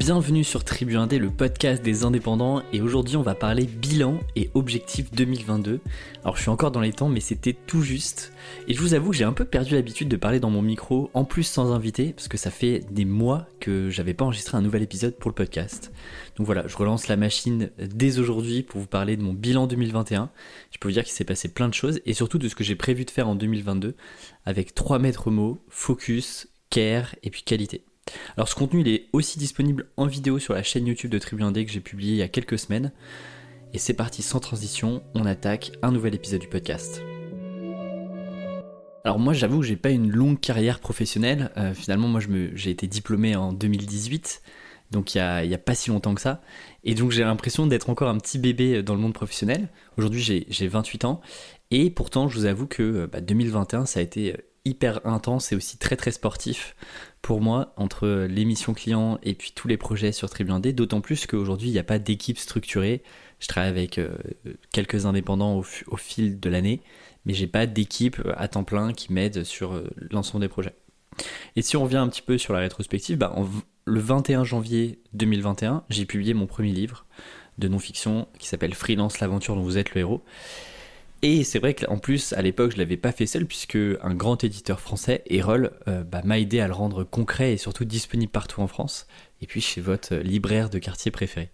Bienvenue sur Tribu Indé, le podcast des indépendants, et aujourd'hui on va parler bilan et objectif 2022. Alors je suis encore dans les temps, mais c'était tout juste, et je vous avoue que j'ai un peu perdu l'habitude de parler dans mon micro, en plus sans invité, parce que ça fait des mois que j'avais pas enregistré un nouvel épisode pour le podcast. Donc voilà, je relance la machine dès aujourd'hui pour vous parler de mon bilan 2021. Je peux vous dire qu'il s'est passé plein de choses, et surtout de ce que j'ai prévu de faire en 2022, avec trois maîtres mots, focus, care et puis qualité. Alors ce contenu il est aussi disponible en vidéo sur la chaîne YouTube de Tribu Indé que j'ai publié il y a quelques semaines. Et c'est parti sans transition, on attaque un nouvel épisode du podcast. Alors moi j'avoue que j'ai pas une longue carrière professionnelle. Euh, finalement moi j'ai été diplômé en 2018, donc il y, a, pas si longtemps que ça. Et donc j'ai l'impression d'être encore un petit bébé dans le monde professionnel. Aujourd'hui j'ai 28 ans. Et pourtant je vous avoue que 2021 bah, ça a été hyper intense et aussi très très sportif pour moi entre l'émission client et puis tous les projets sur Tribu d'autant plus qu'aujourd'hui il n'y a pas d'équipe structurée. Je travaille avec euh, quelques indépendants au, fil de l'année, mais j'ai pas d'équipe à temps plein qui m'aide sur euh, l'ensemble des projets. Et si on revient un petit peu sur la rétrospective, bah, le 21 janvier 2021, j'ai publié mon premier livre de non-fiction qui s'appelle Freelance l'aventure dont vous êtes le héros. Et c'est vrai qu'en plus, à l'époque, je l'avais pas fait seul, puisque un grand éditeur français, Erol, euh, bah, m'a aidé à le rendre concret et surtout disponible partout en France, et puis chez votre libraire de quartier préféré.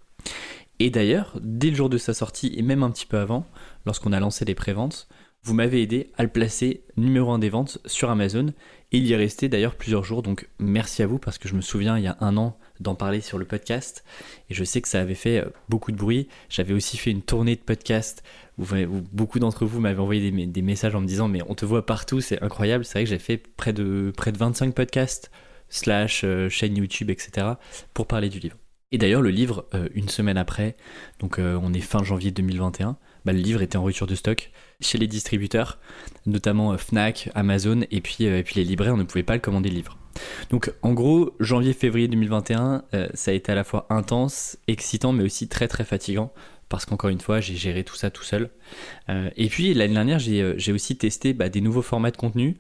Et d'ailleurs, dès le jour de sa sortie, et même un petit peu avant, lorsqu'on a lancé les préventes, vous m'avez aidé à le placer numéro 1 des ventes sur Amazon, et il y est resté d'ailleurs plusieurs jours, donc merci à vous, parce que je me souviens, il y a un an, d'en parler sur le podcast. Et je sais que ça avait fait euh, beaucoup de bruit. J'avais aussi fait une tournée de podcast où, beaucoup d'entre vous m'avaient envoyé des, messages en me disant Mais on te voit partout, c'est incroyable. C'est vrai que j'ai fait près de, près de 25 podcasts, slash euh, chaîne YouTube, etc., pour parler du livre. Et d'ailleurs, le livre, euh, une semaine après, donc on est fin janvier 2021, bah, le livre était en rupture de stock chez les distributeurs, notamment Fnac, Amazon, et puis, et puis les libraires, on ne pouvait pas le commander le livre. Donc en gros, janvier-février 2021, euh, ça a été à la fois intense, excitant, mais aussi très très fatigant. Parce qu'encore une fois, j'ai géré tout ça tout seul. Euh, et puis l'année dernière, j'ai euh, aussi testé bah, des nouveaux formats de contenu.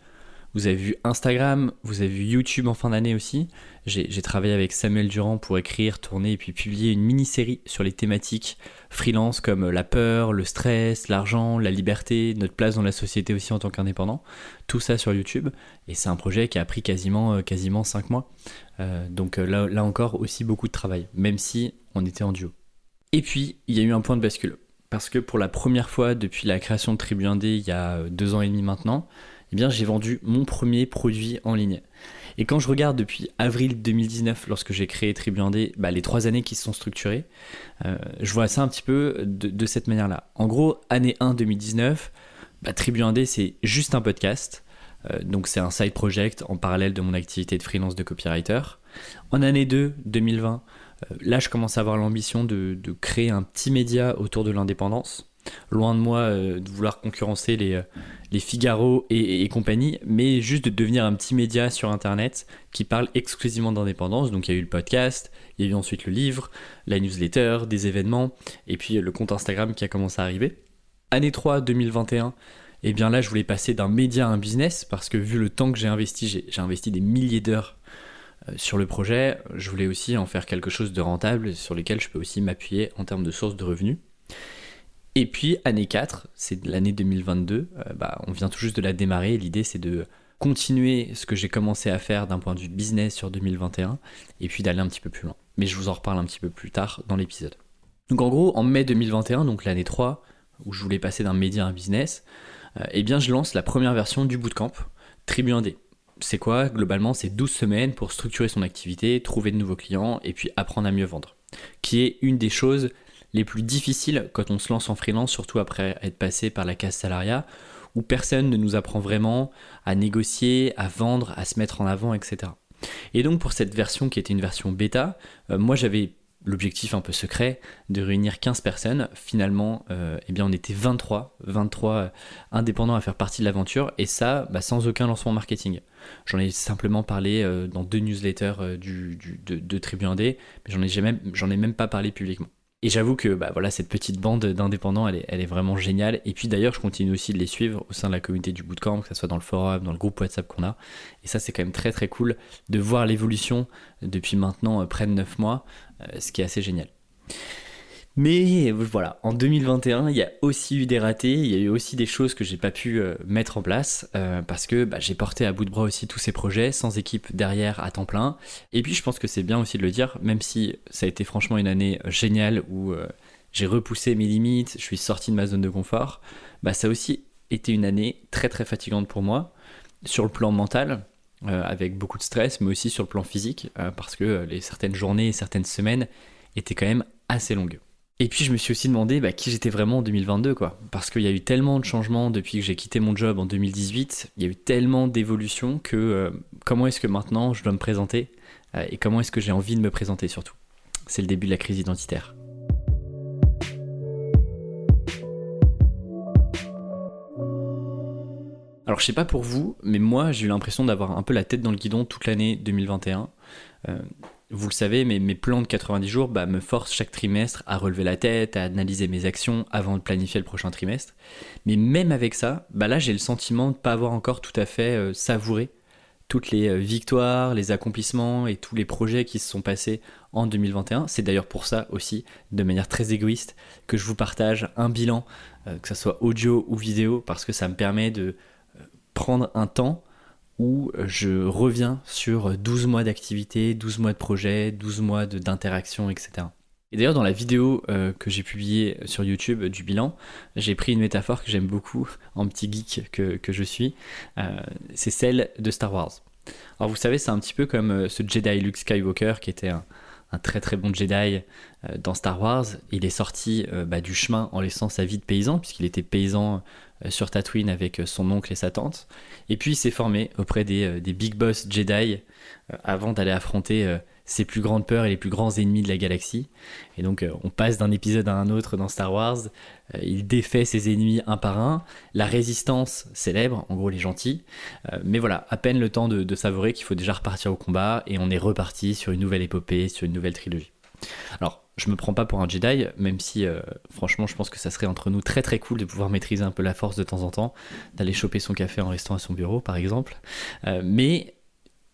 Vous avez vu Instagram, vous avez vu YouTube en fin d'année aussi. J'ai travaillé avec Samuel Durand pour écrire, tourner et puis publier une mini-série sur les thématiques freelance comme la peur, le stress, l'argent, la liberté, notre place dans la société aussi en tant qu'indépendant. Tout ça sur YouTube. Et c'est un projet qui a pris quasiment, euh, quasiment 5 mois. Euh, donc euh, là, là encore aussi beaucoup de travail, même si on était en duo. Et puis, il y a eu un point de bascule. Parce que pour la première fois depuis la création de Tribu 1D il y a deux ans et demi maintenant, eh bien j'ai vendu mon premier produit en ligne. Et quand je regarde depuis avril 2019, lorsque j'ai créé Tribu bah, les trois années qui se sont structurées, euh, je vois ça un petit peu de, cette manière-là. En gros, année 1 2019, bah, Tribu c'est juste un podcast. Euh, donc c'est un side project en parallèle de mon activité de freelance de copywriter. En année 2 2020, euh, là je commence à avoir l'ambition de créer un petit média autour de l'indépendance loin de moi euh, de vouloir concurrencer les, euh, les Figaro et, compagnie, mais juste de devenir un petit média sur Internet qui parle exclusivement d'indépendance. Donc il y a eu le podcast, il y a eu ensuite le livre, la newsletter, des événements, et puis le compte Instagram qui a commencé à arriver. Année 3, 2021, et bien là je voulais passer d'un média à un business, parce que vu le temps que j'ai investi, j'ai investi des milliers d'heures euh, sur le projet, je voulais aussi en faire quelque chose de rentable sur lequel je peux aussi m'appuyer en termes de sources de revenus. Et puis, année 4, c'est l'année 2022, euh, bah, on vient tout juste de la démarrer. L'idée, c'est de continuer ce que j'ai commencé à faire d'un point de vue business sur 2021 et puis d'aller un petit peu plus loin. Mais je vous en reparle un petit peu plus tard dans l'épisode. Donc en gros, en mai 2021, donc l'année 3, où je voulais passer d'un média à un business, euh, eh bien je lance la première version du bootcamp, Tribu 1D. C'est quoi? Globalement, c'est 12 semaines pour structurer son activité, trouver de nouveaux clients et puis apprendre à mieux vendre. Qui est une des choses les plus difficiles quand on se lance en freelance, surtout après être passé par la case salariat, où personne ne nous apprend vraiment à négocier, à vendre, à se mettre en avant, etc. Et donc pour cette version qui était une version bêta, euh, moi j'avais l'objectif un peu secret de réunir 15 personnes. Finalement, euh, eh bien on était 23, 23 euh, indépendants à faire partie de l'aventure, et ça bah, sans aucun lancement marketing. J'en ai simplement parlé dans deux newsletters du, de, de Tribu 1D, mais j'en ai, ai même pas parlé publiquement. Et j'avoue que bah, voilà, cette petite bande d'indépendants, elle est, elle est vraiment géniale. Et puis d'ailleurs, je continue aussi de les suivre au sein de la communauté du bootcamp, que ce soit dans le forum, dans le groupe WhatsApp qu'on a. Et ça, c'est quand même très très cool de voir l'évolution depuis maintenant euh, près de 9 mois, euh, ce qui est assez génial. Mais voilà, en 2021, il y a aussi eu des ratés, il y a eu aussi des choses que j'ai pas pu euh, mettre en place euh, parce que bah, j'ai porté à bout de bras aussi tous ces projets sans équipe derrière à temps plein. Et puis je pense que c'est bien aussi de le dire, même si ça a été franchement une année géniale où euh, j'ai repoussé mes limites, je suis sorti de ma zone de confort, bah, ça a aussi été une année très très fatigante pour moi sur le plan mental. avec beaucoup de stress, mais aussi sur le plan physique, parce que les certaines journées et certaines semaines étaient quand même assez longues. Et puis je me suis aussi demandé bah, qui j'étais vraiment en 2022, quoi. Parce qu'il y a eu tellement de changements depuis que j'ai quitté mon job en 2018, il y a eu tellement d'évolutions que euh, comment est-ce que maintenant je dois me présenter euh, et comment est-ce que j'ai envie de me présenter surtout? C'est le début de la crise identitaire. Alors je sais pas pour vous, mais moi j'ai eu l'impression d'avoir un peu la tête dans le guidon toute l'année 2021 vous le savez, mes plans de 90 jours bah, me forcent chaque trimestre à relever la tête, à analyser mes actions avant de planifier le prochain trimestre. Mais même avec ça, bah là j'ai le sentiment de ne pas avoir encore tout à fait euh, savouré toutes les euh, victoires, les accomplissements et tous les projets qui se sont passés en 2021. C'est d'ailleurs pour ça aussi, de manière très égoïste, que je vous partage un bilan, euh, que ce soit audio ou vidéo, parce que ça me permet de prendre un temps où je reviens sur 12 mois d'activité, 12 mois de projet, 12 mois d'interaction, etc. Et d'ailleurs, dans la vidéo euh, que j'ai publiée sur YouTube du bilan, j'ai pris une métaphore que j'aime beaucoup, en petit geek que, que je suis, euh, c'est celle de Star Wars. Alors vous savez, c'est un petit peu comme euh, ce Jedi Luke Skywalker qui était un, un très très bon Jedi dans Star Wars. Il est sorti bah, du chemin en laissant sa vie de paysan, puisqu'il était paysan sur Tatooine avec euh, son oncle et sa tante. Et puis il s'est formé auprès des, euh, big boss Jedi avant d'aller affronter ses plus grandes peurs et les plus grands ennemis de la galaxie. Et donc on passe d'un épisode à un autre dans Star Wars. il défait ses ennemis un par un. La résistance célèbre, en gros les gentils. mais voilà, à peine le temps de, de savourer qu'il faut déjà repartir au combat et on est reparti sur une nouvelle épopée, sur une nouvelle trilogie. Alors je me prends pas pour un Jedi, même si euh, franchement je pense que ça serait entre nous très très cool de pouvoir maîtriser un peu la force de temps en temps, d'aller choper son café en restant à son bureau par exemple. Euh, mais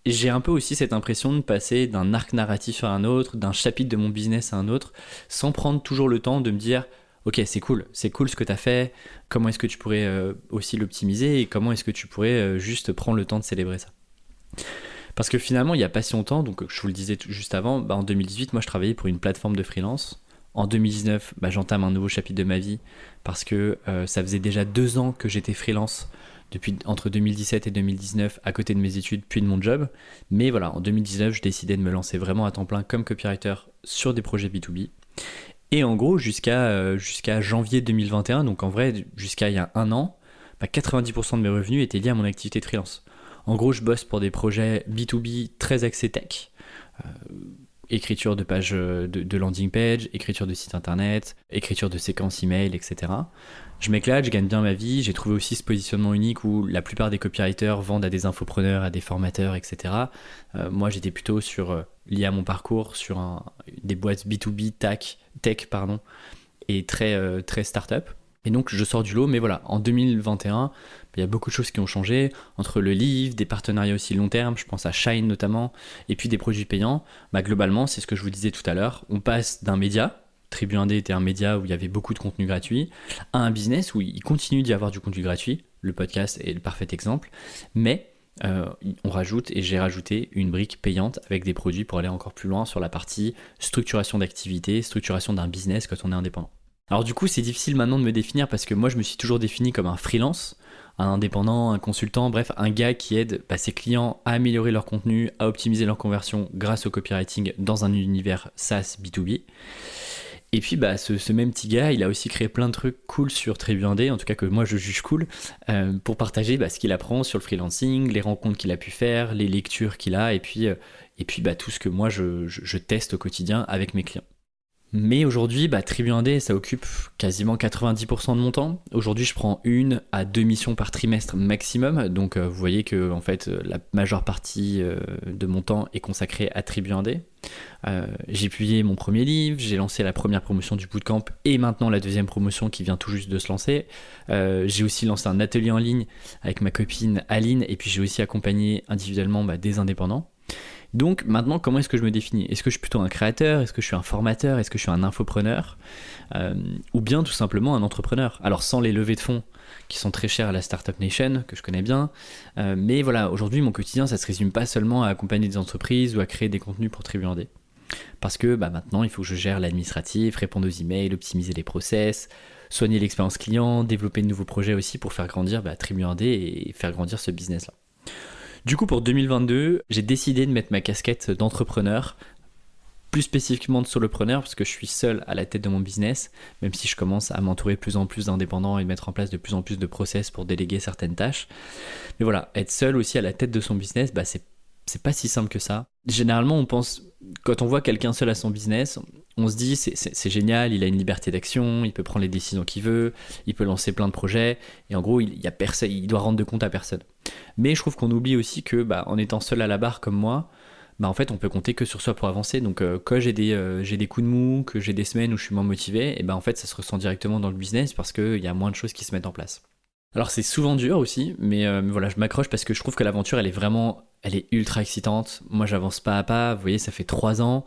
j'ai un peu aussi cette impression de passer d'un arc narratif à un autre, d'un chapitre de mon business à un autre, sans prendre toujours le temps de me dire ok c'est cool, c'est cool ce que tu as fait, comment est-ce que tu pourrais euh, aussi l'optimiser et comment est-ce que tu pourrais juste prendre le temps de célébrer ça. Parce que finalement, il n'y a pas si longtemps, donc je vous le disais juste avant, bah, en 2018, moi je travaillais pour une plateforme de freelance. En 2019, bah, j'entame un nouveau chapitre de ma vie parce que euh, ça faisait déjà deux ans que j'étais freelance depuis entre 2017 et 2019 à côté de mes études puis de mon job. Mais voilà, en 2019, je décidais de me lancer vraiment à temps plein comme copywriter sur des projets B2B. Et en gros, jusqu'à euh, janvier 2021, donc en vrai, jusqu'à il y a un an, 90% bah, de mes revenus étaient liés à mon activité de freelance. En gros, je bosse pour des projets B2B très axés tech. Euh, écriture de page de, landing page, écriture de site internet, écriture de séquences email, etc. Je m'éclate, je gagne bien ma vie. J'ai trouvé aussi ce positionnement unique où la plupart des copywriters vendent à des infopreneurs, à des formateurs, etc. Euh, moi, j'étais plutôt sur euh, lié à mon parcours sur des boîtes B2B tech, tech pardon, et très très startup. Et donc je sors du lot, mais voilà, en 2021, il y a beaucoup de choses qui ont changé, entre le livre, des partenariats aussi long terme, je pense à Shine notamment, et puis des produits payants. Bah, globalement, c'est ce que je vous disais tout à l'heure, on passe d'un média, Tribu 1D était un média où il y avait beaucoup de contenu gratuit, à un business où il continue d'y avoir du contenu gratuit, le podcast est le parfait exemple, mais euh, on rajoute et j'ai rajouté une brique payante avec des produits pour aller encore plus loin sur la partie structuration d'activité, structuration d'un business quand on est indépendant. Alors du coup, c'est difficile maintenant de me définir parce que moi, je me suis toujours défini comme un freelance, un indépendant, un consultant, bref, un gars qui aide bah, ses clients à améliorer leur contenu, à optimiser leur conversion grâce au copywriting dans un univers SaaS B2B. Et puis, bah, ce, même petit gars, il a aussi créé plein de trucs cool sur Tribu en tout cas que moi je juge cool, euh, pour partager bah, ce qu'il apprend sur le freelancing, les rencontres qu'il a pu faire, les lectures qu'il a, et puis, euh, tout ce que moi je teste au quotidien avec mes clients. Mais aujourd'hui, bah, Tribu Indé, ça occupe quasiment 90% de mon temps. Aujourd'hui, je prends une à deux missions par trimestre maximum. Donc, euh, vous voyez que en fait, la majeure partie euh, de mon temps est consacrée à Tribu Indé. Euh, j'ai publié mon premier livre, j'ai lancé la première promotion du bootcamp et maintenant la deuxième promotion qui vient tout juste de se lancer. j'ai aussi lancé un atelier en ligne avec ma copine Aline et puis j'ai aussi accompagné individuellement bah, des indépendants. Donc maintenant, comment est-ce que je me définis? Est-ce que je suis plutôt un créateur? Est-ce que je suis un formateur? Est-ce que je suis un infopreneur? Euh, Ou bien tout simplement un entrepreneur? Alors sans les levées de fonds qui sont très chères à la Startup Nation, que je connais bien. Euh, mais voilà, aujourd'hui, mon quotidien, ça se résume pas seulement à accompagner des entreprises ou à créer des contenus pour Tribu Parce que bah, maintenant, il faut que je gère l'administratif, répondre aux emails, optimiser les process, soigner l'expérience client, développer de nouveaux projets aussi pour faire grandir bah, Tribu et faire grandir ce business-là. Du coup, pour 2022, j'ai décidé de mettre ma casquette d'entrepreneur, plus spécifiquement de solopreneur, parce que je suis seul à la tête de mon business, même si je commence à m'entourer de plus en plus d'indépendants et mettre en place de plus en plus de process pour déléguer certaines tâches. Mais voilà, être seul aussi à la tête de son business, bah, c'est c'est pas si simple que ça. Généralement, on pense, quand on voit quelqu'un seul à son business, on se dit c'est génial, il a une liberté d'action, il peut prendre les décisions qu'il veut, il peut lancer plein de projets, et en gros, il, doit rendre de compte à personne. Mais je trouve qu'on oublie aussi que, bah, en étant seul à la barre comme moi, bah, en fait, on peut compter que sur soi pour avancer. Donc, euh, quand j'ai des, euh, des coups de mou, que j'ai des semaines où je suis moins motivé, et ben en fait, ça se ressent directement dans le business parce qu'il y a moins de choses qui se mettent en place. Alors c'est souvent dur aussi, mais euh, voilà, je m'accroche parce que je trouve que l'aventure, elle est vraiment, elle est ultra excitante. Moi, j'avance pas à pas. Vous voyez, ça fait trois ans.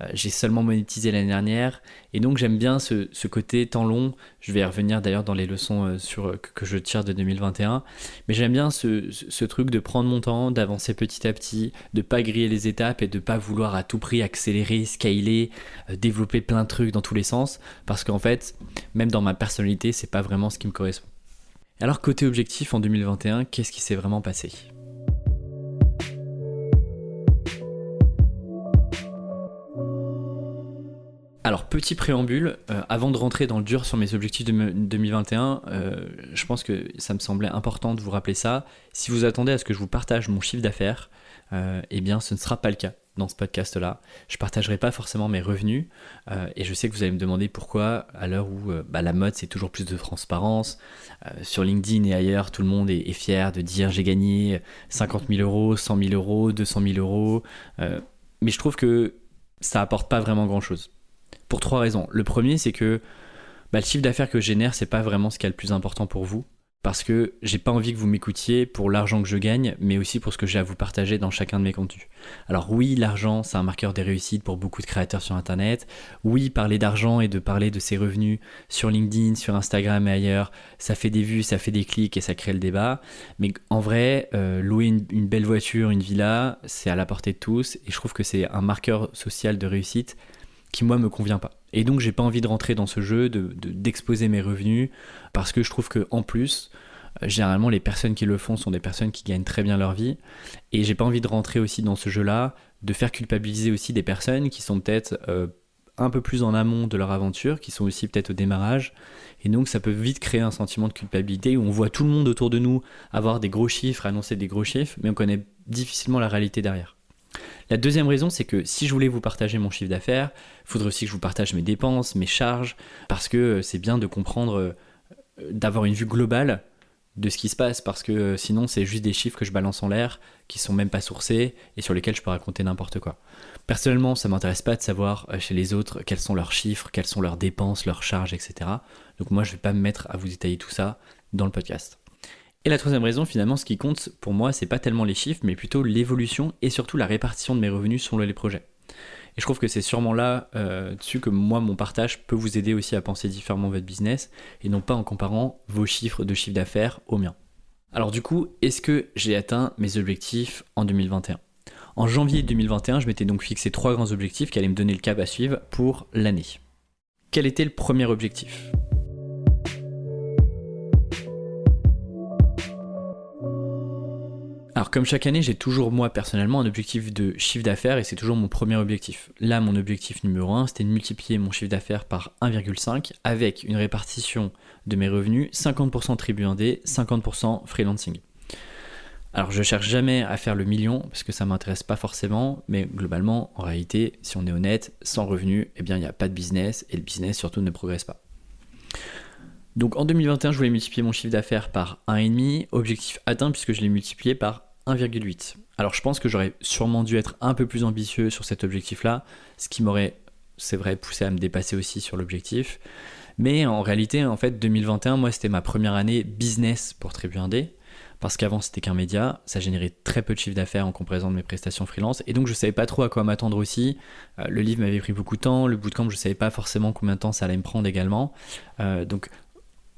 Euh, j'ai seulement monétisé l'année dernière, et donc j'aime bien ce, côté temps long. Je vais revenir d'ailleurs dans les leçons euh, sur, que, je tire de 2021, mais j'aime bien ce, truc de prendre mon temps, d'avancer petit à petit, de pas griller les étapes et de pas vouloir à tout prix accélérer, scaler, développer plein de trucs dans tous les sens, parce qu'en fait, même dans ma personnalité, c'est pas vraiment ce qui me correspond. Alors côté objectif en 2021, qu'est-ce qui s'est vraiment passé? Alors petit préambule, euh, avant de rentrer dans le dur sur mes objectifs de 2021, euh, je pense que ça me semblait important de vous rappeler ça. Si vous attendez à ce que je vous partage mon chiffre d'affaires, euh, eh bien ce ne sera pas le cas dans ce podcast-là. Je partagerai pas forcément mes revenus euh, et je sais que vous allez me demander pourquoi à l'heure où euh, bah, la mode c'est toujours plus de transparence. Euh, sur LinkedIn et ailleurs, tout le monde est, fier de dire j'ai gagné 50 000 euros, 100 000 euros, 200 000 euros. mais je trouve que ça apporte pas vraiment grand-chose. Pour trois raisons. Le premier c'est que bah, le chiffre d'affaires que je génère c'est pas vraiment ce qui est le plus important pour vous parce que j'ai pas envie que vous m'écoutiez pour l'argent que je gagne, mais aussi pour ce que j'ai à vous partager dans chacun de mes contenus. Alors oui, l'argent, c'est un marqueur des réussites pour beaucoup de créateurs sur Internet. Oui, parler d'argent et de parler de ses revenus sur LinkedIn, sur Instagram et ailleurs, ça fait des vues, ça fait des clics et ça crée le débat. Mais en vrai, euh, louer une, une belle voiture, une villa, c'est à la portée de tous, et je trouve que c'est un marqueur social de réussite qui moi me convient pas. Et donc j'ai pas envie de rentrer dans ce jeu, de, d'exposer mes revenus, parce que je trouve que en plus, euh, généralement les personnes qui le font sont des personnes qui gagnent très bien leur vie, et j'ai pas envie de rentrer aussi dans ce jeu-là, de faire culpabiliser aussi des personnes qui sont peut-être euh, un peu plus en amont de leur aventure, qui sont aussi peut-être au démarrage, et donc ça peut vite créer un sentiment de culpabilité où on voit tout le monde autour de nous avoir des gros chiffres, annoncer des gros chiffres, mais on connaît difficilement la réalité derrière. La deuxième raison, c'est que si je voulais vous partager mon chiffre d'affaires, il faudrait aussi que je vous partage mes dépenses, mes charges, parce que euh, c'est bien de comprendre, euh, d'avoir une vue globale de ce qui se passe, parce que euh, sinon c'est juste des chiffres que je balance en l'air, qui sont même pas sourcés et sur lesquels je peux raconter n'importe quoi. Personnellement, ça m'intéresse pas de savoir chez les autres quels sont leurs chiffres, quelles sont leurs dépenses, leurs charges, etc. Donc moi, je vais pas me mettre à vous détailler tout ça dans le podcast. Et la troisième raison, finalement, ce qui compte pour moi, c'est pas tellement les chiffres, mais plutôt l'évolution et surtout la répartition de mes revenus selon les projets. Et je trouve que c'est sûrement là euh, que moi, mon partage peut vous aider aussi à penser différemment votre business et non pas en comparant vos chiffres de chiffre d'affaires aux miens. Alors du coup, est-ce que j'ai atteint mes objectifs en 2021 En janvier 2021, je m'étais donc fixé trois grands objectifs qui allaient me donner le cap à suivre pour l'année. Quel était le premier objectif? Alors comme chaque année, j'ai toujours moi personnellement un objectif de chiffre d'affaires et c'est toujours mon premier objectif. Là, mon objectif numéro 1, c'était de multiplier mon chiffre d'affaires par 1,5 avec une répartition de mes revenus 50% tribu 1D, 50% freelancing. Alors je cherche jamais à faire le million parce que ça m'intéresse pas forcément, mais globalement, en réalité, si on est honnête, sans revenu, eh bien il n'y a pas de business et le business surtout ne progresse pas. Donc en 2021, je voulais multiplier mon chiffre d'affaires par 1,5, objectif atteint puisque je l'ai multiplié par 1,8. Alors je pense que j'aurais sûrement dû être un peu plus ambitieux sur cet objectif-là, ce qui m'aurait, c'est vrai, poussé à me dépasser aussi sur l'objectif. Mais en réalité, en fait, 2021, moi, c'était ma première année business pour Tribu 1D. Parce qu'avant, c'était qu'un média, ça générait très peu de chiffre d'affaires en comparaison de mes prestations freelance. Et donc, je savais pas trop à quoi m'attendre aussi. Euh, le livre m'avait pris beaucoup de temps. Le bootcamp, je savais pas forcément combien de temps ça allait me prendre également. Euh, donc,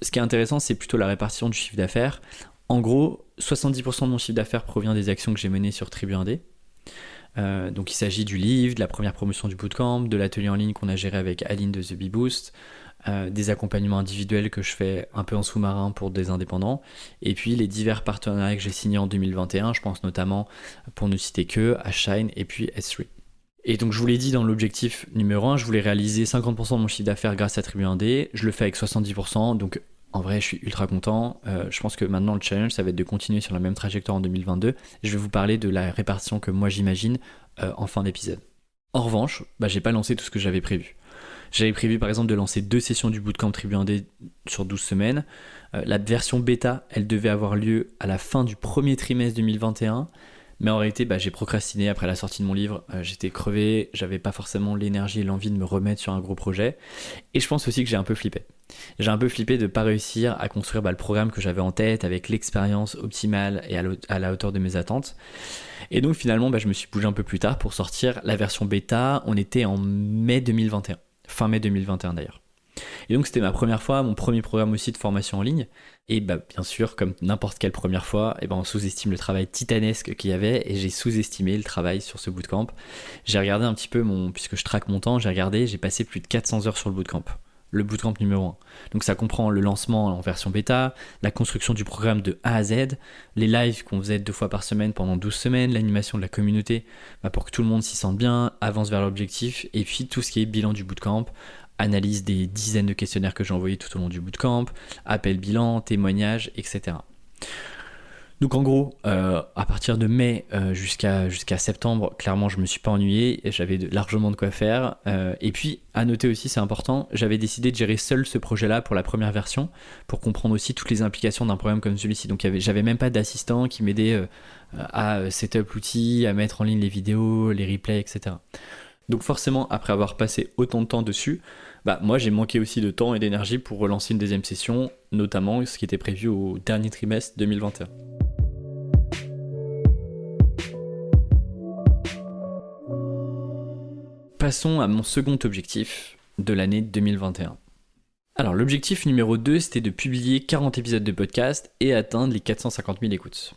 ce qui est intéressant, c'est plutôt la répartition du chiffre d'affaires. En gros, 70% de mon chiffre d'affaires provient des actions que j'ai menées sur Tribu 1D. Euh, donc il s'agit du livre, de la première promotion du bootcamp, de l'atelier en ligne qu'on a géré avec Aline de The Bee Boost, euh, des accompagnements individuels que je fais un peu en sous-marin pour des indépendants, et puis les divers partenariats que j'ai signés en 2021, je pense notamment, pour ne citer que, à Shine et puis S3. Et donc je vous l'ai dit dans l'objectif numéro 1, je voulais réaliser 50% de mon chiffre d'affaires grâce à Tribu 1D, je le fais avec 70%, donc en vrai, je suis ultra content. Euh, je pense que maintenant, le challenge, ça va être de continuer sur la même trajectoire en 2022. Je vais vous parler de la répartition que moi j'imagine euh, en fin d'épisode. En revanche, bah, j'ai pas lancé tout ce que j'avais prévu. J'avais prévu par exemple de lancer deux sessions du bootcamp Tribu 1D sur 12 semaines. Euh, la version bêta, elle devait avoir lieu à la fin du premier trimestre 2021. Mais en réalité, bah, j'ai procrastiné après la sortie de mon livre. Euh, j'étais crevé, j'avais pas forcément l'énergie et l'envie de me remettre sur un gros projet. Et je pense aussi que j'ai un peu flippé. J'ai un peu flippé de pas réussir à construire bah, le programme que j'avais en tête avec l'expérience optimale et à, la hauteur de mes attentes. Et donc finalement, bah, je me suis bougé un peu plus tard pour sortir la version bêta. On était en mai 2021, fin mai 2021 d'ailleurs. Et donc c'était ma première fois, mon premier programme aussi de formation en ligne. Et bah, bien sûr, comme n'importe quelle première fois, et eh ben, on sous-estime le travail titanesque qu'il y avait et j'ai sous-estimé le travail sur ce bootcamp. J'ai regardé un petit peu mon, puisque je traque mon temps, j'ai regardé, j'ai passé plus de 400 heures sur le bootcamp le bootcamp numéro 1. Donc ça comprend le lancement en version bêta, la construction du programme de A à Z, les lives qu'on faisait deux fois par semaine pendant 12 semaines, l'animation de la communauté bah, pour que tout le monde s'y sente bien, avance vers l'objectif, et puis tout ce qui est bilan du bootcamp, analyse des dizaines de questionnaires que j'ai envoyés tout au long du bootcamp, appel bilan, témoignages, etc. Donc en gros, euh, à partir de mai euh, jusqu'à septembre, clairement, je me suis pas ennuyé, j'avais largement de quoi faire. Euh, et puis, à noter aussi, c'est important, j'avais décidé de gérer seul ce projet-là pour la première version, pour comprendre aussi toutes les implications d'un programme comme celui-ci. Donc j'avais même pas d'assistant qui m'aidait à setup l'outil, à mettre en ligne les vidéos, les replays, etc. Donc forcément, après avoir passé autant de temps dessus, bah, moi j'ai manqué aussi de temps et d'énergie pour relancer une deuxième session, notamment ce qui était prévu au dernier trimestre 2021. Passons à mon second objectif de l'année 2021. Alors l'objectif numéro 2 c'était de publier 40 épisodes de podcast et atteindre les 450 000 écoutes.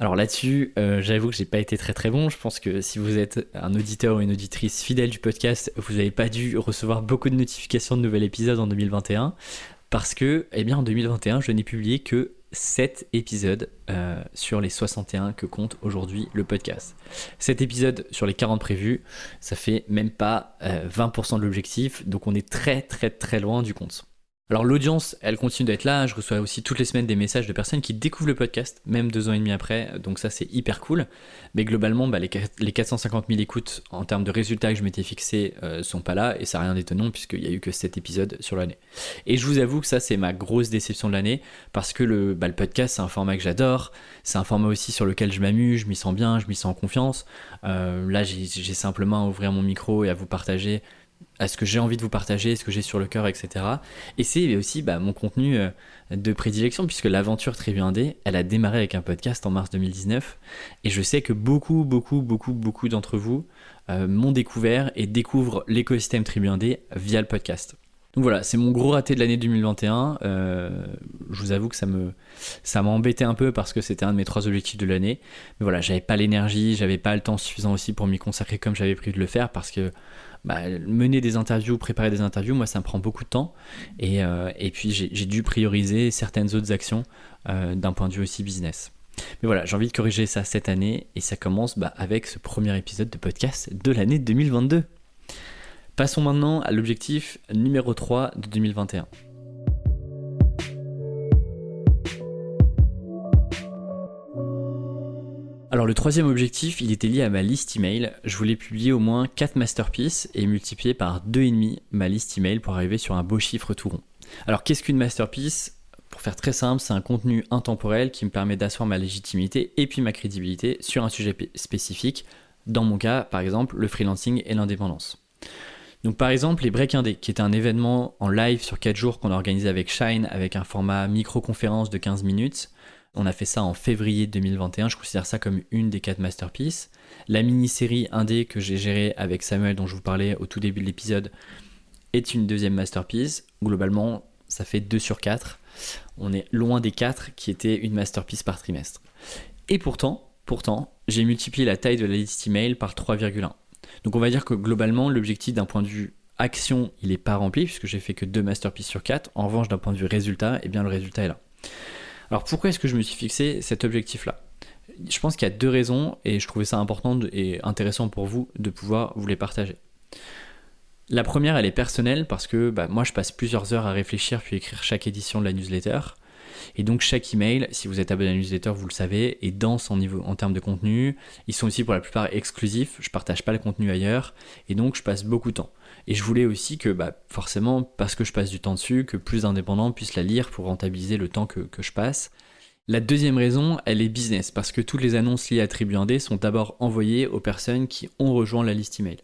Alors là-dessus, euh, j'avoue que j'ai pas été très très bon. Je pense que si vous êtes un auditeur ou une auditrice fidèle du podcast, vous n'avez pas dû recevoir beaucoup de notifications de nouvel épisode en 2021 parce que, eh bien, en 2021, je n'ai publié que 7 épisodes euh, sur les 61 que compte aujourd'hui le podcast. 7 épisodes sur les 40 prévus, ça fait même pas 20% euh, de l'objectif, donc on est très très très loin du compte. Alors l'audience, elle continue d'être là. Je reçois aussi toutes les semaines des messages de personnes qui découvrent le podcast, même deux ans et demi après. Donc ça, c'est hyper cool. Mais globalement, bah, les, 450 000 écoutes en termes de résultats que je m'étais fixé euh, sont pas là. Et ça n'a rien d'étonnant puisqu'il n'y a eu que 7 épisodes sur l'année. Et je vous avoue que ça, c'est ma grosse déception de l'année parce que le, bah, le podcast, c'est un format que j'adore. C'est un format aussi sur lequel je m'amuse, je m'y sens bien, je m'y sens en confiance. Euh, là, j'ai simplement à ouvrir mon micro et à vous partager à ce que j'ai envie de vous partager, ce que j'ai sur le cœur, etc. Et c'est aussi bah, mon contenu euh, de prédilection, puisque l'aventure Tribu 1D, elle a démarré avec un podcast en mars 2019. Et je sais que beaucoup, beaucoup, beaucoup, beaucoup d'entre vous euh, m'ont découvert et découvrent l'écosystème Tribu 1D via le podcast. Donc voilà, c'est mon gros raté de l'année 2021. Euh, je vous avoue que ça me ça m'a embêté un peu parce que c'était un de mes trois objectifs de l'année. Mais voilà, j'avais pas l'énergie, j'avais pas le temps suffisant aussi pour m'y consacrer comme j'avais prévu de le faire parce que bah, mener des interviews, préparer des interviews, moi ça me prend beaucoup de temps. Et, euh, puis j'ai dû prioriser certaines autres actions euh, d'un point de vue aussi business. Mais voilà, j'ai envie de corriger ça cette année et ça commence bah, avec ce premier épisode de podcast de l'année 2022. Passons maintenant à l'objectif numéro 3 de 2021. Alors le troisième objectif, il était lié à ma liste email. Je voulais publier au moins 4 masterpieces et multiplier par 2,5 ma liste email pour arriver sur un beau chiffre tout rond. Alors qu'est-ce qu'une masterpiece? Pour faire très simple, c'est un contenu intemporel qui me permet d'asseoir ma légitimité et puis ma crédibilité sur un sujet spécifique. Dans mon cas, par exemple, le freelancing et l'indépendance. Donc par exemple les Break Indé, qui est un événement en live sur 4 jours qu'on a organisé avec Shine avec un format micro-conférence de 15 minutes. On a fait ça en février 2021, je considère ça comme une des quatre masterpieces. La mini-série indé que j'ai gérée avec Samuel dont je vous parlais au tout début de l'épisode est une deuxième masterpiece. Globalement, ça fait 2 sur 4. On est loin des 4 qui étaient une masterpiece par trimestre. Et pourtant, pourtant, j'ai multiplié la taille de la liste email par 3,1. Donc on va dire que globalement, l'objectif d'un point de vue action, il n'est pas rempli puisque j'ai fait que 2 masterpieces sur 4. En revanche, d'un point de vue résultat, eh bien le résultat est là. Alors pourquoi est-ce que je me suis fixé cet objectif-là? Je pense qu'il y a deux raisons et je trouvais ça important et intéressant pour vous de pouvoir vous les partager. La première, elle est personnelle parce que bah, moi, je passe plusieurs heures à réfléchir puis écrire chaque édition de la newsletter. Et donc chaque email, si vous êtes abonné à la newsletter, vous le savez, est dense en, niveau, en termes de contenu. Ils sont aussi pour la plupart exclusifs. Je partage pas le contenu ailleurs. Et donc je passe beaucoup de temps. Et je voulais aussi que, bah, forcément, parce que je passe du temps dessus, que plus d'indépendants puissent la lire pour rentabiliser le temps que, je passe. La deuxième raison, elle est business, parce que toutes les annonces liées à Tribu 1D sont d'abord envoyées aux personnes qui ont rejoint la liste email.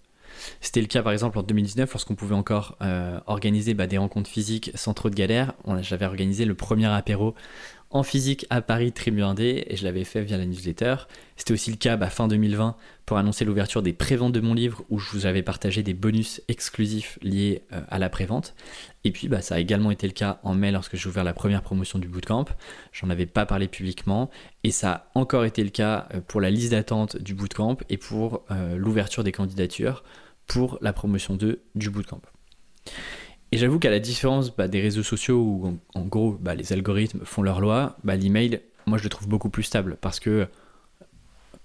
C'était le cas par exemple en 2019 lorsqu'on pouvait encore euh, organiser bah, des rencontres physiques sans trop de galères. J'avais organisé le premier apéro en physique à Paris Tribu 1D et je l'avais fait via la newsletter. C'était aussi le cas bah, fin 2020 pour annoncer l'ouverture des préventes de mon livre où je vous avais partagé des bonus exclusifs liés euh, à la prévente. Et puis bah, ça a également été le cas en mai lorsque j'ai ouvert la première promotion du bootcamp. J'en avais pas parlé publiquement et ça a encore été le cas euh, pour la liste d'attente du bootcamp et pour euh, l'ouverture des candidatures pour la promotion 2 du bootcamp. Et j'avoue qu'à la différence bah, des réseaux sociaux où en, gros bah, les algorithmes font leur loi, bah, l'email, moi je le trouve beaucoup plus stable parce que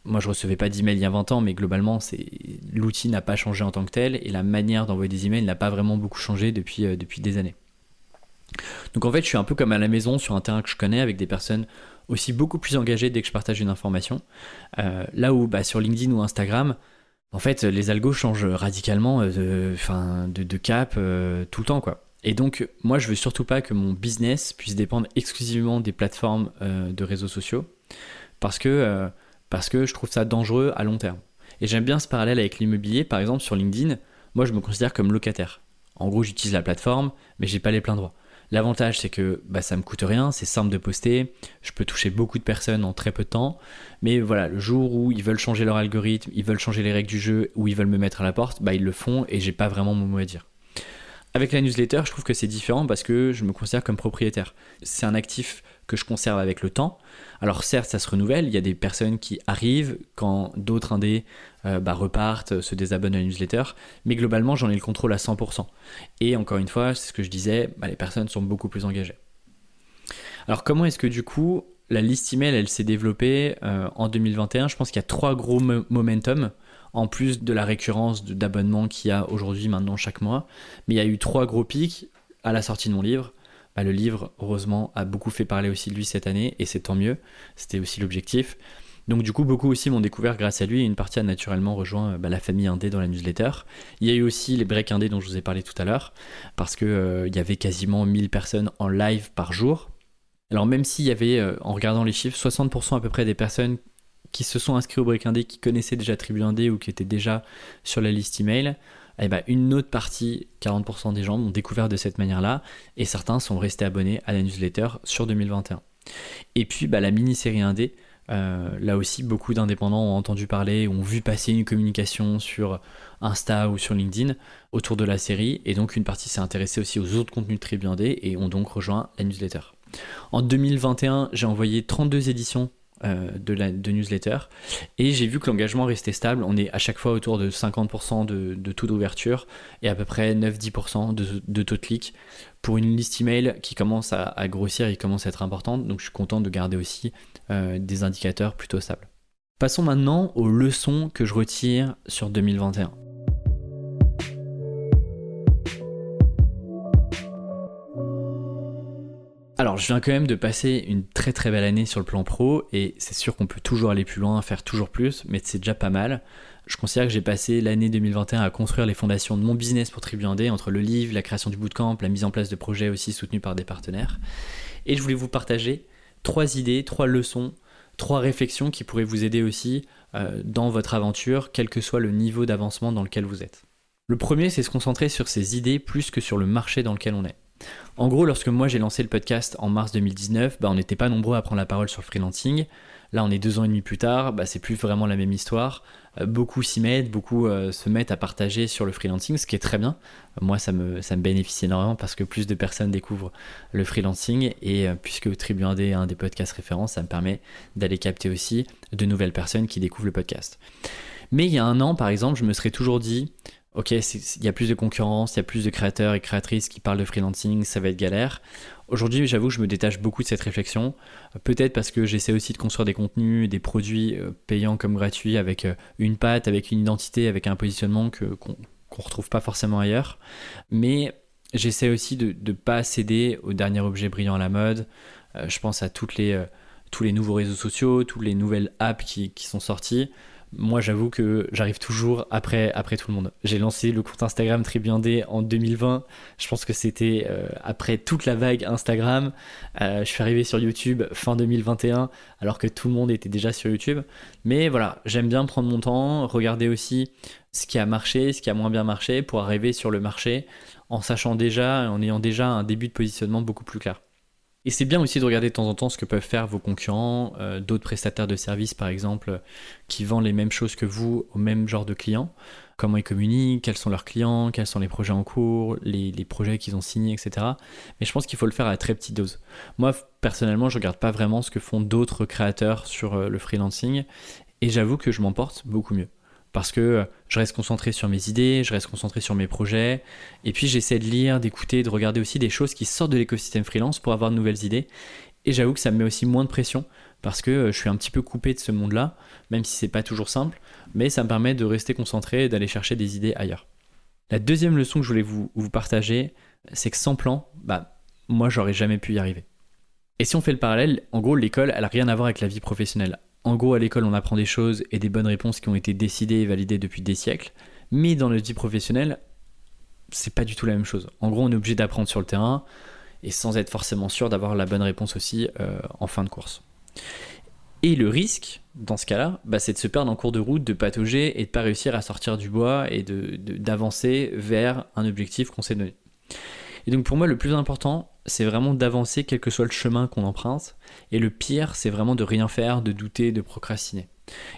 moi je recevais pas d'email il y a 20 ans, mais globalement l'outil n'a pas changé en tant que tel et la manière d'envoyer des emails n'a pas vraiment beaucoup changé depuis, euh, depuis des années. Donc en fait je suis un peu comme à la maison sur un terrain que je connais avec des personnes aussi beaucoup plus engagées dès que je partage une information. Euh, là où sur LinkedIn ou Instagram, en fait, les algos changent radicalement euh, de, cap euh, tout le temps, quoi. Et donc, moi, je veux surtout pas que mon business puisse dépendre exclusivement des plateformes euh, de réseaux sociaux, parce que, parce que je trouve ça dangereux à long terme. Et j'aime bien ce parallèle avec l'immobilier. Par exemple, sur LinkedIn, moi, je me considère comme locataire. En gros, j'utilise la plateforme, mais j'ai pas les pleins droits. L'avantage, c'est que bah, ça me coûte rien, c'est simple de poster, je peux toucher beaucoup de personnes en très peu de temps. Mais voilà, le jour où ils veulent changer leur algorithme, ils veulent changer les règles du jeu, ou ils veulent me mettre à la porte, bah, ils le font et j'ai pas vraiment mon mot à dire. Avec la newsletter, je trouve que c'est différent parce que je me considère comme propriétaire. C'est un actif que je conserve avec le temps. Alors certes, ça se renouvelle, il y a des personnes qui arrivent quand d'autres indés euh, bah, repartent, se désabonnent à la newsletter, mais globalement, j'en ai le contrôle à 100%. Et encore une fois, c'est ce que je disais, bah, les personnes sont beaucoup plus engagées. Alors comment est-ce que du coup, la liste email, elle s'est développée euh, en 2021 Je pense qu'il y a trois gros momentum en plus de la récurrence d'abonnements qu'il y a aujourd'hui maintenant chaque mois. Mais il y a eu trois gros pics à la sortie de mon livre. Bah, le livre, heureusement, a beaucoup fait parler aussi de lui cette année, et c'est tant mieux, c'était aussi l'objectif. Donc du coup, beaucoup aussi m'ont découvert grâce à lui, et une partie a naturellement rejoint bah, la famille Indé dans la newsletter. Il y a eu aussi les breaks Indé dont je vous ai parlé tout à l'heure, parce qu'il euh, y avait quasiment 1000 personnes en live par jour. Alors même s'il y avait, euh, en regardant les chiffres, 60% à peu près des personnes qui se sont inscrits au break Indé, qui connaissaient déjà Tribu Indé ou qui étaient déjà sur la liste email, eh ben, une autre partie, 40% des gens, m'ont découvert de cette manière-là, et certains sont restés abonnés à la newsletter sur 2021. Et puis bah, la mini-série indé, euh, là aussi, beaucoup d'indépendants ont entendu parler, ont vu passer une communication sur Insta ou sur LinkedIn autour de la série, et donc une partie s'est intéressée aussi aux autres contenus très bien et ont donc rejoint la newsletter. En 2021, j'ai envoyé 32 éditions de, la, newsletter. Et j'ai vu que l'engagement restait stable. On est à chaque fois autour de 50% de, taux d'ouverture et à peu près 9-10% de, taux de clic pour une liste email qui commence à, grossir et commence à être importante. Donc je suis content de garder aussi euh, des indicateurs plutôt stables. Passons maintenant aux leçons que je retire sur 2021. Alors, je viens quand même de passer une très très belle année sur le plan pro et c'est sûr qu'on peut toujours aller plus loin, faire toujours plus, mais c'est déjà pas mal. Je considère que j'ai passé l'année 2021 à construire les fondations de mon business pour Tribu entre le livre, la création du bootcamp, la mise en place de projets aussi soutenus par des partenaires. Et je voulais vous partager trois idées, trois leçons, trois réflexions qui pourraient vous aider aussi euh, dans votre aventure, quel que soit le niveau d'avancement dans lequel vous êtes. Le premier, c'est se concentrer sur ses idées plus que sur le marché dans lequel on est. En gros, lorsque moi j'ai lancé le podcast en mars 2019, bah, on n'était pas nombreux à prendre la parole sur le freelancing. Là, on est deux ans et demi plus tard, bah, c'est plus vraiment la même histoire. Euh, beaucoup s'y mettent, beaucoup euh, se mettent à partager sur le freelancing, ce qui est très bien. moi, ça me, ça me bénéficie énormément parce que plus de personnes découvrent le freelancing et euh, puisque Tribu 1D est un des podcasts références, ça me permet d'aller capter aussi de nouvelles personnes qui découvrent le podcast. Mais il y a un an, par exemple, je me serais toujours dit, ok, il y a plus de concurrence, il y a plus de créateurs et créatrices qui parlent de freelancing, ça va être galère. Aujourd'hui, j'avoue que je me détache beaucoup de cette réflexion. Peut-être parce que j'essaie aussi de construire des contenus, des produits euh, payants comme gratuits, avec euh, une patte, avec une identité, avec un positionnement que, qu'on ne retrouve pas forcément ailleurs. Mais j'essaie aussi de ne pas céder au dernier objet brillant à la mode. Euh, je pense à toutes les, tous les nouveaux réseaux sociaux, toutes les nouvelles apps qui, qui sont sorties moi j'avoue que j'arrive toujours après, après tout le monde. J'ai lancé le compte Instagram Tribuandé en 2020. Je pense que c'était euh, après toute la vague Instagram. Euh, je suis arrivé sur YouTube fin 2021 alors que tout le monde était déjà sur YouTube. Mais voilà, j'aime bien prendre mon temps, regarder aussi ce qui a marché, ce qui a moins bien marché pour arriver sur le marché en sachant déjà, en ayant déjà un début de positionnement beaucoup plus clair. Et c'est bien aussi de regarder de temps en temps ce que peuvent faire vos concurrents, euh, d'autres prestataires de services par exemple, qui vendent les mêmes choses que vous au même genre de clients. Comment ils communiquent, quels sont leurs clients, quels sont les projets en cours, les, projets qu'ils ont signés, etc. Mais je pense qu'il faut le faire à très petite dose. Moi, personnellement, je regarde pas vraiment ce que font d'autres créateurs sur euh, le freelancing et j'avoue que je m'en porte beaucoup mieux parce que je reste concentré sur mes idées, je reste concentré sur mes projets, et puis j'essaie de lire, d'écouter, de regarder aussi des choses qui sortent de l'écosystème freelance pour avoir de nouvelles idées. Et j'avoue que ça me met aussi moins de pression parce que je suis un petit peu coupé de ce monde-là, même si c'est pas toujours simple, mais ça me permet de rester concentré et d'aller chercher des idées ailleurs. La deuxième leçon que je voulais vous, vous partager, c'est que sans plan, bah moi j'aurais jamais pu y arriver. Et si on fait le parallèle, en gros l'école elle a rien à voir avec la vie professionnelle. En gros, à l'école, on apprend des choses et des bonnes réponses qui ont été décidées et validées depuis des siècles. Mais dans le vie professionnelle, c'est pas du tout la même chose. En gros, on est obligé d'apprendre sur le terrain et sans être forcément sûr d'avoir la bonne réponse aussi euh, en fin de course. Et le risque, dans ce cas-là, bah, c'est de se perdre en cours de route, de patauger et de pas réussir à sortir du bois et d'avancer vers un objectif qu'on s'est donné. Et donc pour moi, le plus important, c'est vraiment d'avancer quel que soit le chemin qu'on emprunte. Et le pire, c'est vraiment de rien faire, de douter, de procrastiner.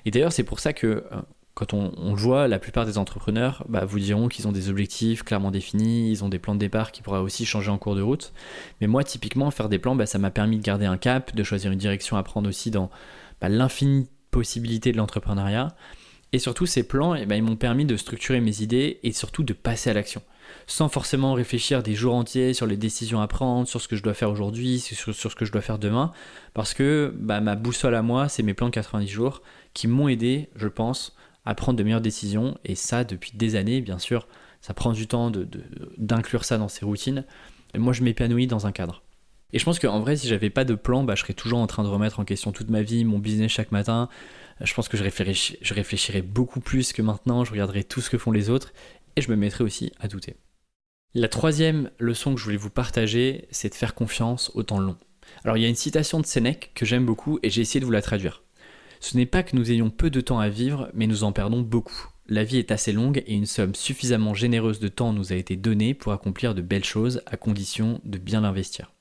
Et d'ailleurs, c'est pour ça que euh, quand on, le voit, la plupart des entrepreneurs bah, vous diront qu'ils ont des objectifs clairement définis, ils ont des plans de départ qui pourraient aussi changer en cours de route. Mais moi, typiquement, faire des plans, bah, ça m'a permis de garder un cap, de choisir une direction à prendre aussi dans bah, l'infinie possibilité de l'entrepreneuriat. Et surtout, ces plans, eh ben, ils m'ont permis de structurer mes idées et surtout de passer à l'action sans forcément réfléchir des jours entiers sur les décisions à prendre, sur ce que je dois faire aujourd'hui, sur, ce que je dois faire demain, parce que bah, ma boussole à moi, c'est mes plans de 90 jours qui m'ont aidé, je pense, à prendre de meilleures décisions, et ça depuis des années, bien sûr, ça prend du temps d'inclure ça dans ses routines, et moi je m'épanouis dans un cadre. Et je pense qu'en vrai, si j'avais pas de plan, bah, je serais toujours en train de remettre en question toute ma vie, mon business chaque matin. Je pense que je, je réfléchirais beaucoup plus que maintenant, je regarderais tout ce que font les autres et je me mettrais aussi à douter. La troisième leçon que je voulais vous partager, c'est de faire confiance au temps long. Alors il y a une citation de Sénèque que j'aime beaucoup et j'ai essayé de vous la traduire. Ce n'est pas que nous ayons peu de temps à vivre, mais nous en perdons beaucoup. La vie est assez longue et une somme suffisamment généreuse de temps nous a été donnée pour accomplir de belles choses à condition de bien l'investir.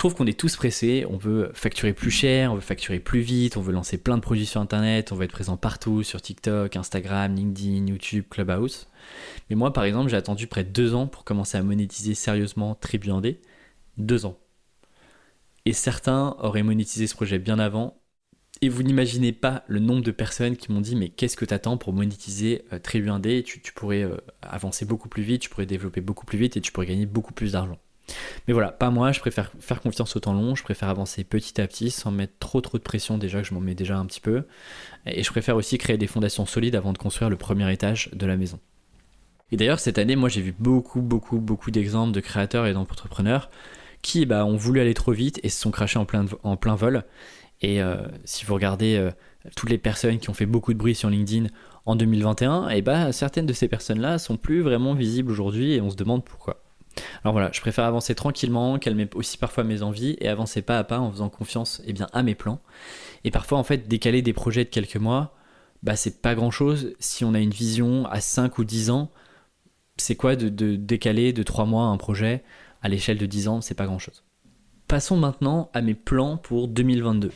Je trouve qu'on est tous pressés, on veut facturer plus cher, on veut facturer plus vite, on veut lancer plein de produits sur Internet, on veut être présent partout, sur TikTok, Instagram, LinkedIn, YouTube, Clubhouse. Mais moi, par exemple, j'ai attendu près de deux ans pour commencer à monétiser sérieusement Tribuandé. Deux ans. Et certains auraient monétisé ce projet bien avant. Et vous n'imaginez pas le nombre de personnes qui m'ont dit mais qu'est-ce que tu attends pour monétiser euh, Tribuandé tu, tu pourrais euh, avancer beaucoup plus vite, tu pourrais développer beaucoup plus vite et tu pourrais gagner beaucoup plus d'argent. Mais voilà, pas moi, je préfère faire confiance au temps long, je préfère avancer petit à petit sans mettre trop trop de pression déjà que je m'en mets déjà un petit peu. Et je préfère aussi créer des fondations solides avant de construire le premier étage de la maison. Et d'ailleurs, cette année, moi j'ai vu beaucoup beaucoup beaucoup d'exemples de créateurs et d'entrepreneurs qui bah, ont voulu aller trop vite et se sont crachés en plein, vol. Et euh, si vous regardez euh, toutes les personnes qui ont fait beaucoup de bruit sur LinkedIn en 2021, et bah, certaines de ces personnes-là sont plus vraiment visibles aujourd'hui et on se demande pourquoi. Alors voilà, je préfère avancer tranquillement, calmer aussi parfois mes envies et avancer pas à pas en faisant confiance eh bien, à mes plans. Et parfois, en fait, décaler des projets de quelques mois, bah, c'est pas grand chose. Si on a une vision à 5 ou 10 ans, c'est quoi de, décaler de 3 mois un projet à l'échelle de 10 ans? C'est pas grand chose. Passons maintenant à mes plans pour 2022.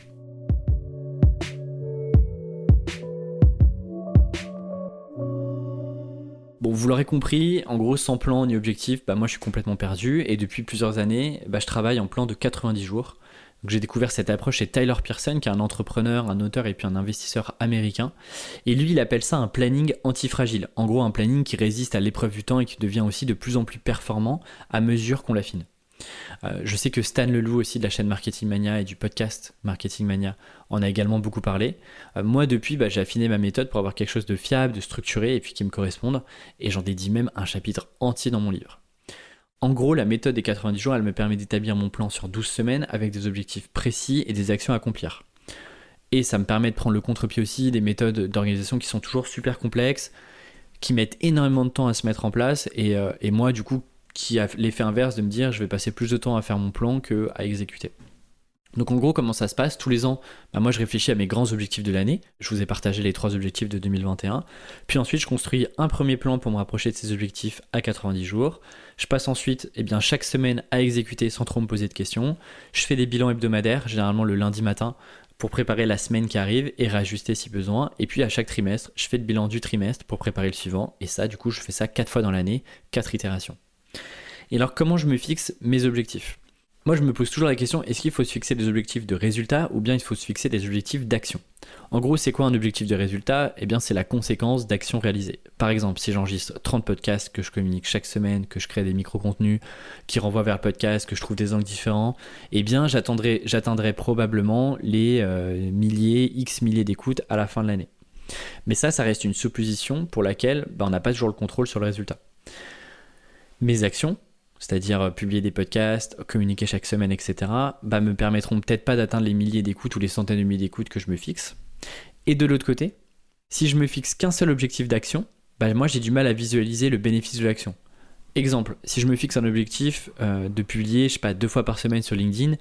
Vous l'aurez compris, en gros, sans plan ni objectif, bah, moi je suis complètement perdu et depuis plusieurs années, bah, je travaille en plan de 90 jours. J'ai découvert cette approche chez Tyler Pearson, qui est un entrepreneur, un auteur et puis un investisseur américain. Et lui, il appelle ça un planning antifragile. En gros, un planning qui résiste à l'épreuve du temps et qui devient aussi de plus en plus performant à mesure qu'on l'affine. Euh, je sais que Stan Leloup aussi de la chaîne Marketing Mania et du podcast Marketing Mania en a également beaucoup parlé. Euh, moi depuis, bah, j'ai affiné ma méthode pour avoir quelque chose de fiable, de structuré et puis qui me corresponde. Et j'en dédie même un chapitre entier dans mon livre. En gros, la méthode des 90 jours, elle me permet d'établir mon plan sur 12 semaines avec des objectifs précis et des actions à accomplir. Et ça me permet de prendre le contre-pied aussi des méthodes d'organisation qui sont toujours super complexes, qui mettent énormément de temps à se mettre en place. Et, euh, et moi, du coup, qui a l'effet inverse de me dire je vais passer plus de temps à faire mon plan que à exécuter. Donc en gros, comment ça se passe Tous les ans, bah, moi je réfléchis à mes grands objectifs de l'année. Je vous ai partagé les trois objectifs de 2021. Puis ensuite, je construis un premier plan pour me rapprocher de ces objectifs à 90 jours. Je passe ensuite eh bien, chaque semaine à exécuter sans trop me poser de questions. Je fais des bilans hebdomadaires, généralement le lundi matin, pour préparer la semaine qui arrive et réajuster si besoin. Et puis à chaque trimestre, je fais le bilan du trimestre pour préparer le suivant. Et ça, du coup, je fais ça quatre fois dans l'année, quatre itérations. Et alors comment je me fixe mes objectifs? Moi je me pose toujours la question, est-ce qu'il faut se fixer des objectifs de résultat ou bien il faut se fixer des objectifs d'action? En gros c'est quoi un objectif de résultat? Eh bien c'est la conséquence d'actions réalisées. Par exemple si j'enregistre 30 podcasts que je communique chaque semaine, que je crée des micro-contenus qui renvoient vers podcast, que je trouve des angles différents, eh bien j'atteindrai, probablement les euh, milliers, x milliers d'écoutes à la fin de l'année. Mais ça, ça reste une supposition pour laquelle bah, on n'a pas toujours le contrôle sur le résultat. Mes actions, c'est-à-dire euh, publier des podcasts, communiquer chaque semaine, etc., bah, me permettront peut-être pas d'atteindre les milliers d'écoutes ou les centaines de milliers d'écoutes que je me fixe. Et de l'autre côté, si je me fixe qu'un seul objectif d'action, bah, moi j'ai du mal à visualiser le bénéfice de l'action. Exemple, si je me fixe un objectif euh, de publier, je sais pas, deux fois par semaine sur LinkedIn,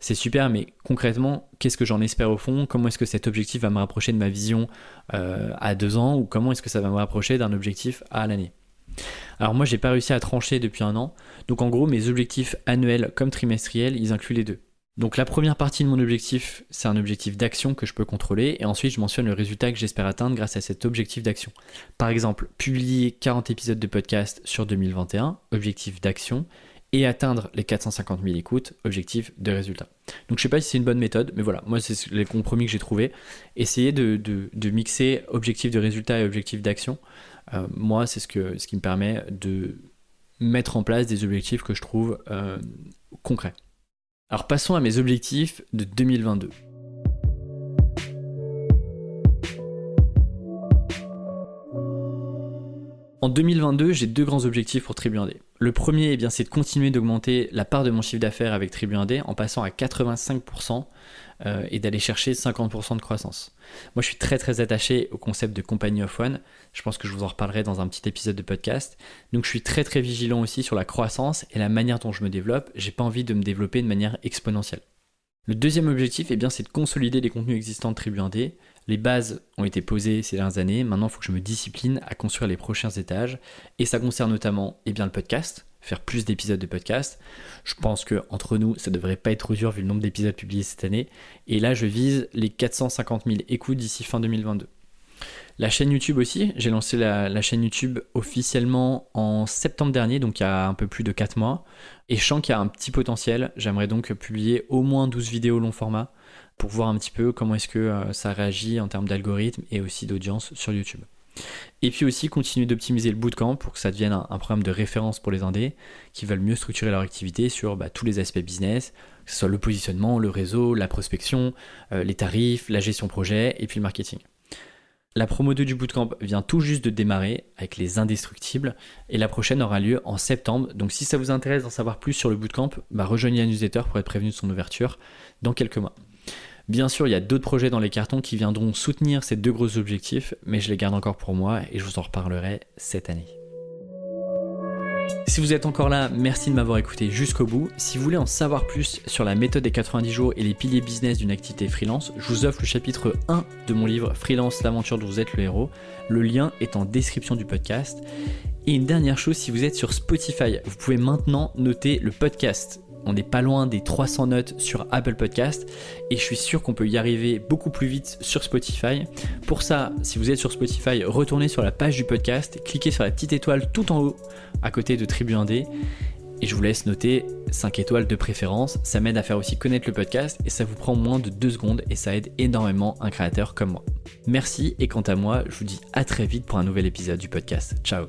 c'est super, mais concrètement, qu'est-ce que j'en espère au fond? Comment est-ce que cet objectif va me rapprocher de ma vision euh, à deux ans? Ou comment est-ce que ça va me rapprocher d'un objectif à l'année? Alors moi j'ai pas réussi à trancher depuis un an, donc en gros mes objectifs annuels comme trimestriels, ils incluent les deux. Donc la première partie de mon objectif, c'est un objectif d'action que je peux contrôler, et ensuite je mentionne le résultat que j'espère atteindre grâce à cet objectif d'action. Par exemple, publier 40 épisodes de podcast sur 2021, objectif d'action, et atteindre les 450 000 écoutes, objectif de résultat. Donc je sais pas si c'est une bonne méthode, mais voilà, moi c'est les compromis que j'ai trouvé. Essayer de, de, mixer objectif de résultat et objectif d'action. Euh, moi, c'est ce, que, ce qui me permet de mettre en place des objectifs que je trouve euh, concrets. Alors passons à mes objectifs de 2022. En 2022, j'ai deux grands objectifs pour Tribu 1D. Le premier, eh c'est de continuer d'augmenter la part de mon chiffre d'affaires avec Tribu 1D en passant à 85% euh, et d'aller chercher 50% de croissance. Moi, je suis très très attaché au concept de compagnie of one. Je pense que je vous en reparlerai dans un petit épisode de podcast. Donc, je suis très très vigilant aussi sur la croissance et la manière dont je me développe. J'ai pas envie de me développer de manière exponentielle. Le deuxième objectif, eh bien, c'est de consolider les contenus existants de Tribu 1D les bases ont été posées ces dernières années. Maintenant, il faut que je me discipline à construire les prochains étages. Et ça concerne notamment eh bien, le podcast, faire plus d'épisodes de podcast. Je pense que entre nous, ça devrait pas être trop dur vu le nombre d'épisodes publiés cette année. Et là, je vise les 450 000 écoutes d'ici fin 2022. La chaîne YouTube aussi, j'ai lancé la, la, chaîne YouTube officiellement en septembre dernier, donc il y a un peu plus de 4 mois. Et je sens qu'il y a un petit potentiel. J'aimerais donc publier au moins 12 vidéos long format pour voir un petit peu comment est-ce que euh, ça réagit en termes d'algorithme et aussi d'audience sur YouTube. Et puis aussi continuer d'optimiser le bootcamp pour que ça devienne un, programme de référence pour les indés qui veulent mieux structurer leur activité sur bah, tous les aspects business, que ce soit le positionnement, le réseau, la prospection, euh, les tarifs, la gestion projet et puis le marketing. La promo 2 du bootcamp vient tout juste de démarrer avec les indestructibles et la prochaine aura lieu en septembre. Donc si ça vous intéresse d'en savoir plus sur le bootcamp, bah rejoignez la newsletter pour être prévenu de son ouverture dans quelques mois. Bien sûr, il y a d'autres projets dans les cartons qui viendront soutenir ces deux gros objectifs, mais je les garde encore pour moi et je vous en reparlerai cette année. Si vous êtes encore là, merci de m'avoir écouté jusqu'au bout. Si vous voulez en savoir plus sur la méthode des 90 jours et les piliers business d'une activité freelance, je vous offre le chapitre 1 de mon livre Freelance, l'aventure dont vous êtes le héros. Le lien est en description du podcast. Et une dernière chose, si vous êtes sur Spotify, vous pouvez maintenant noter le podcast. On n'est pas loin des 300 notes sur Apple Podcast et je suis sûr qu'on peut y arriver beaucoup plus vite sur Spotify. Pour ça, si vous êtes sur Spotify, retournez sur la page du podcast, cliquez sur la petite étoile tout en haut à côté de Tribu 1D et je vous laisse noter 5 étoiles de préférence. Ça m'aide à faire aussi connaître le podcast et ça vous prend moins de 2 secondes et ça aide énormément un créateur comme moi. Merci et quant à moi, je vous dis à très vite pour un nouvel épisode du podcast. Ciao